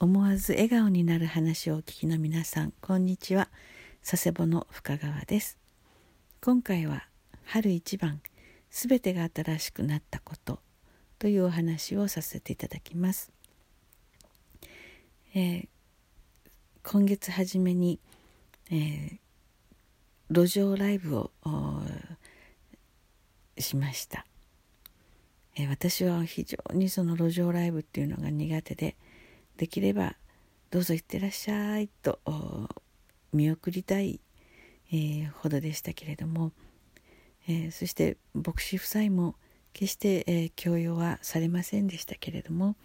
思わず笑顔になる話をお聞きの皆さんこんにちは。佐世保の深川です。今回は春一番すべてが新しくなったことというお話をさせていただきます、えー、今月初めに、えー、路上ライブをしました、えー、私は非常にその路上ライブっていうのが苦手でできればどうぞ行ってらっしゃいと見送りたい、えー、ほどでしたけれども、えー、そして牧師夫妻も決して、えー、強要はされませんでしたけれども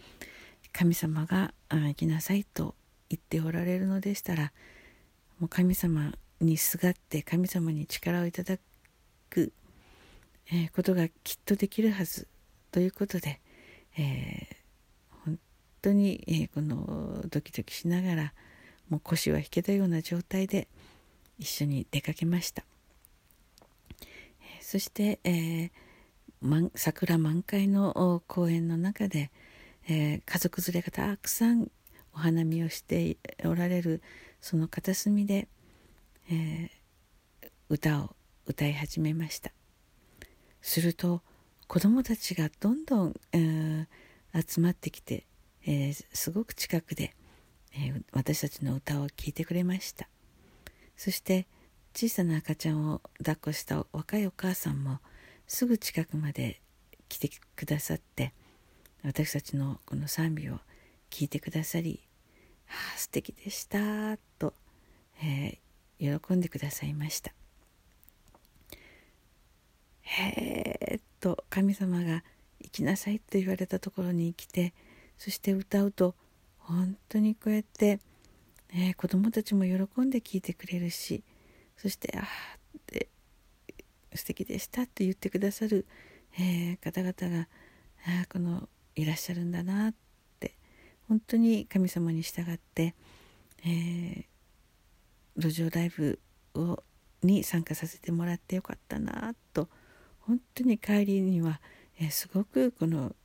神様が行きなさいと言っておられるのでしたらもう神様にすがって神様に力をいただく、え、ことがきっとできるはずということで、え、当に、えー、このドキドキしながらもう腰は引けたような状態で一緒に出かけました、えー、そして、えー、桜満開の公園の中で、えー、家族連れがたくさんお花見をしておられるその片隅で、えー、歌を歌い始めました。すると子供たちがどんどん、えー、集まってきて、えー、すごく近くで、えー、私たちの歌を聴いてくれました。そして小さな赤ちゃんを抱っこした若いお母さんもすぐ近くまで来てくださって私たちのこの賛美を聞いてくださり「ああ素敵でした」と、えー、喜んでくださいました。へえと神様が行きなさいと言われたところに来てそして歌うと本当にこうやって、えー、子供たちも喜んで聞いてくれるしそして「ああ」って「素敵でした」って言ってくださる、えー、方々があこのいらっしゃるんだなって本当に神様に従って、えー、路上ライブをに参加させてもらってよかったなと本当に帰りには、えー、すごくこの、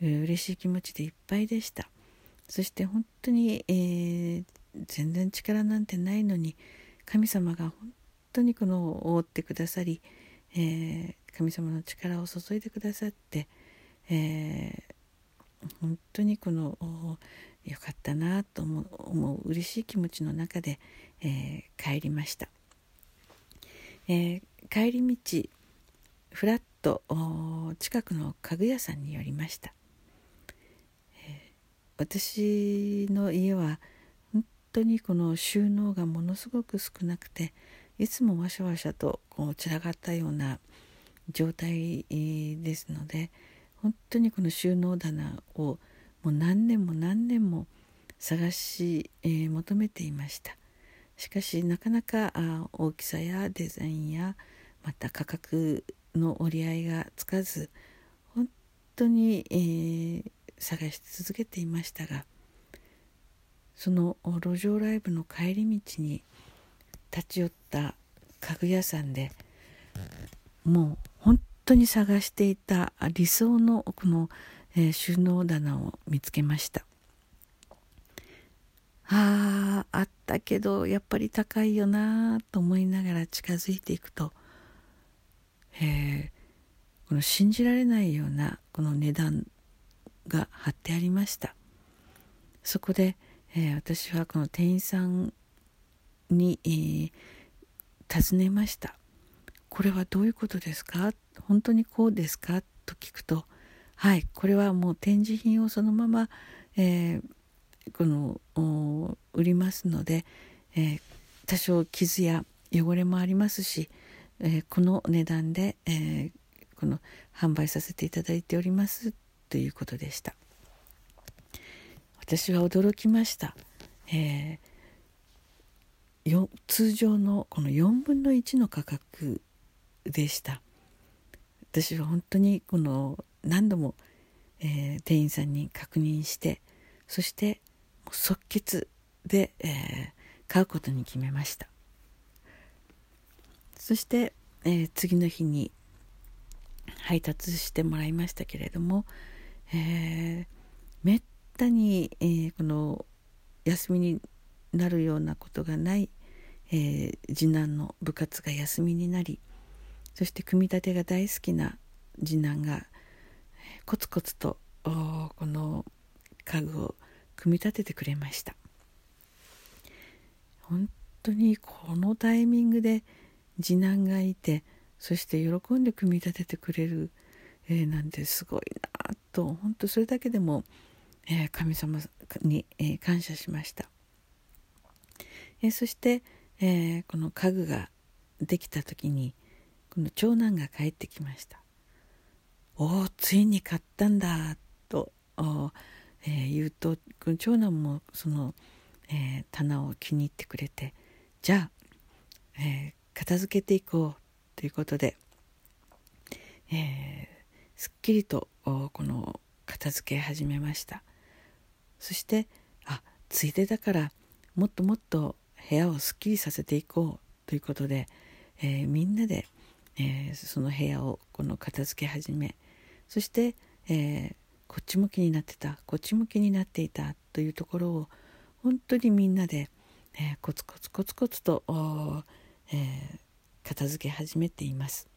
嬉しい気持ちでいっぱいでした。そして本当に、えー、全然力なんてないのに神様が本当にこの覆ってくださり、えー、神様の力を注いでくださって、えー、本当にこのよかったなと思う思う嬉しい気持ちの中で、え、帰りました、え、帰り道ふらっと近くの家具屋さんに寄りました、私の家は本当にこの収納がものすごく少なくていつもわしゃわしゃとこう散らがったような状態ですので本当にこの収納棚をもう何年も何年も探し、えー、求めていました。しかしなかなかあ大きさやデザインやまた価格の折り合いがつかず本当に、えー、探し続けていましたがその路上ライブの帰り道に立ち寄った家具屋さんでもう本当に探していた理想のこの、えー、収納棚を見つけました。あああったけどやっぱり高いよなと思いながら近づいていくとえー、この信じられないようなこの値段が貼ってありました。そこで、えー、私はこの店員さんに、えー、尋ねました。これはどういうことですか？本当にこうですか？と聞くとはいこれはもう展示品をそのまま、えー、この売りますので、え、多少傷や汚れもありますし、え、この値段で、え、この販売させていただいておりますということでした。私は驚きました、えー、通常のこの4分の1の価格でした。私は本当にこの何度も、えー、店員さんに確認してそして即決で、えー、買うことに決めました。そして、えー、次の日に配達してもらいましたけれども、えー、めったに、えー、この休みになるようなことがない、えー、次男の部活が休みになりそして組み立てが大好きな次男がコツコツとこの家具を組み立ててくれました。本当にこのタイミングで次男がいてそして喜んで組み立ててくれる、えー、なんてすごいな。と本当それだけでも、えー、神様に、えー、感謝しました、えそして、えこの家具ができた時にこの長男が帰ってきました「おおついに買ったんだ」と、え、言うとこの長男もその、え、棚を気に入ってくれてじゃあ、え、片付けていこうということで、えすっきりとこの片付け始めましたそしてあついでだからもっともっと部屋をすっきりさせていこうということで、えみんなでえー、その部屋をこの片付け始めそして、えー、こっちも気になってたこっちも気になっていたというところを本当にみんなで、え、コツコツコツコツと、え、片付け始めています。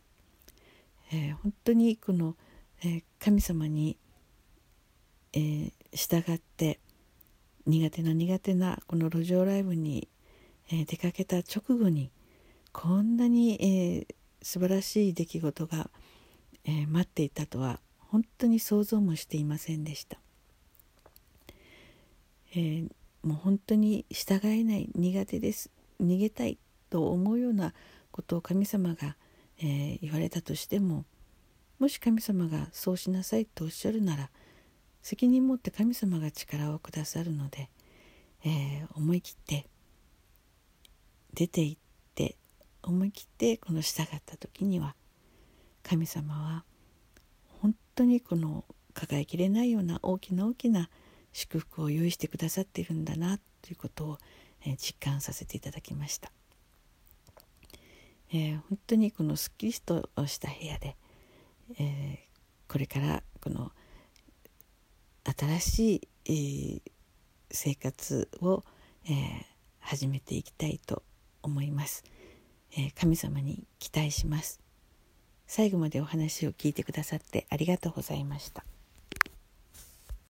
え、本当にこの、え、神様に、えー、従って苦手な苦手なこの路上ライブに、え、出かけた直後にこんなに、えー、素晴らしい出来事が、えー、待っていたとは本当に想像もしていませんでした、えー、もう本当に従えない苦手です逃げたいと思うようなことを神様が、えー、言われたとしてももし神様がそうしなさいとおっしゃるなら責任持って神様が力をくださるので、えー、思い切って出て行って思い切ってこの従った時には神様は本当にこの抱えきれないような大きな大きな祝福を用意してくださっているんだなということを、え実感させていただきました、えー、本当にこのすっきりとした部屋で、えー、これからこの新しい、えー、生活を、え始めていきたいと思います。えー、神様に期待します最後までお話を聞いてくださってありがとうございました